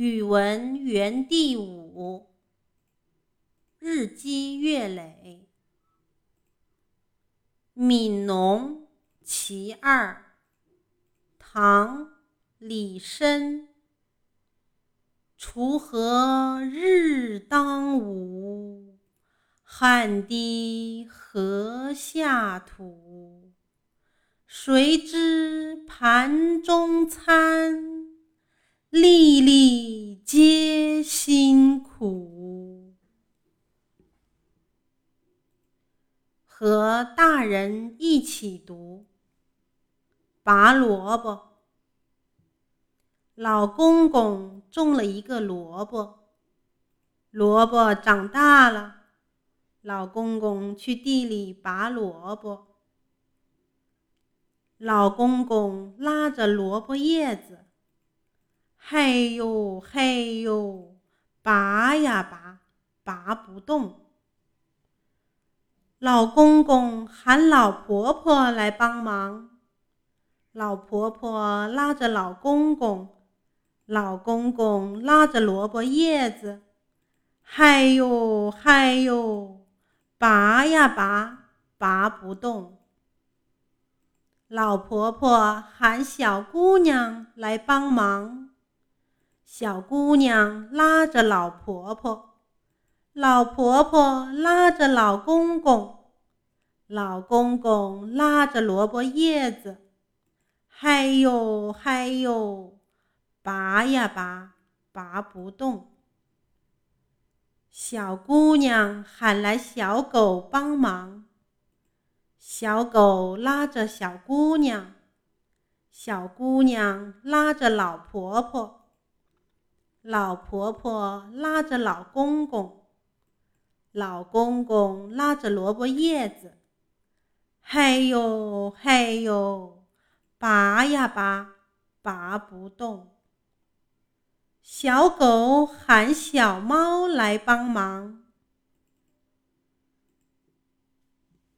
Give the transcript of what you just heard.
语文园地五，日积月累。《悯农·其二》唐·李绅。锄禾日当午，汗滴禾下土。谁知盘中餐，粒粒和大人一起读。拔萝卜。老公公种了一个萝卜，萝卜长大了，老公公去地里拔萝卜。老公公拉着萝卜叶子，嘿呦嘿呦，拔呀拔，拔不动。老公公喊老婆婆来帮忙，老婆婆拉着老公公。老公公拉着萝卜叶子，嗨呦嗨呦，拔呀拔，拔不动。老婆婆喊小姑娘来帮忙，小姑娘拉着老婆婆，老婆婆拉着老公公，老公公拉着萝卜叶子，嗨呦嗨呦。拔呀拔，拔不动。小姑娘喊来小狗帮忙，小狗拉着小姑娘，小姑娘拉着老婆婆，老婆婆拉着老公公，老公公拉着萝卜叶子，嘿哟嘿哟，拔呀拔，拔不动。小狗喊小猫来帮忙，